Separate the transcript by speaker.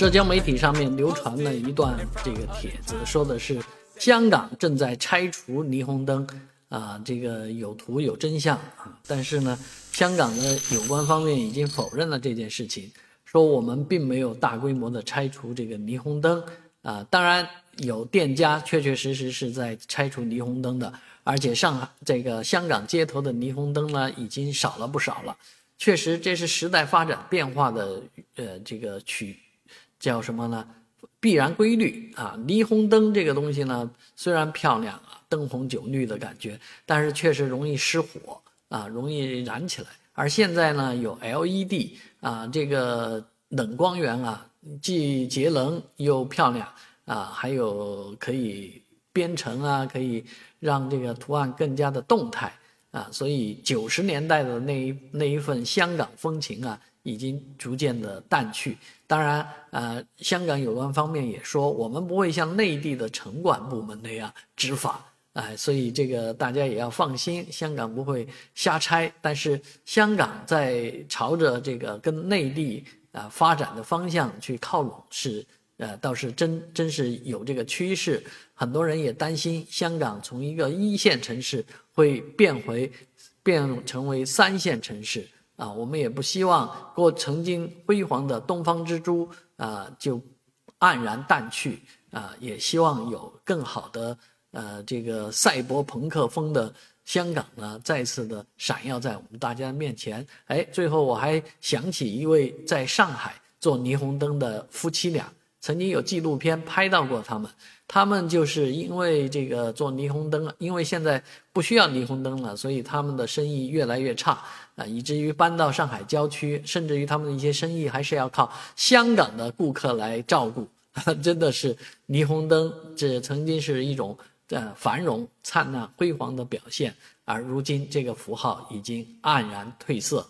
Speaker 1: 社交媒体上面流传了一段这个帖子，说的是香港正在拆除霓虹灯，啊，这个有图有真相啊。但是呢，香港的有关方面已经否认了这件事情，说我们并没有大规模的拆除这个霓虹灯啊。当然，有店家确确实实是在拆除霓虹灯的，而且上海这个香港街头的霓虹灯呢，已经少了不少了。确实，这是时代发展变化的呃这个取。叫什么呢？必然规律啊！霓虹灯这个东西呢，虽然漂亮啊，灯红酒绿的感觉，但是确实容易失火啊，容易燃起来。而现在呢，有 LED 啊，这个冷光源啊，既节能又漂亮啊，还有可以编程啊，可以让这个图案更加的动态啊，所以九十年代的那一那一份香港风情啊。已经逐渐的淡去。当然，呃，香港有关方面也说，我们不会像内地的城管部门那样执法，哎，所以这个大家也要放心，香港不会瞎拆。但是，香港在朝着这个跟内地啊发展的方向去靠拢，是呃，倒是真真是有这个趋势。很多人也担心，香港从一个一线城市会变回变成为三线城市。啊，我们也不希望过曾经辉煌的东方之珠啊就黯然淡去啊，也希望有更好的呃这个赛博朋克风的香港呢再次的闪耀在我们大家面前。哎，最后我还想起一位在上海做霓虹灯的夫妻俩。曾经有纪录片拍到过他们，他们就是因为这个做霓虹灯，因为现在不需要霓虹灯了，所以他们的生意越来越差啊，以至于搬到上海郊区，甚至于他们的一些生意还是要靠香港的顾客来照顾。真的是霓虹灯，这曾经是一种呃繁荣、灿烂、辉煌的表现，而如今这个符号已经黯然褪色。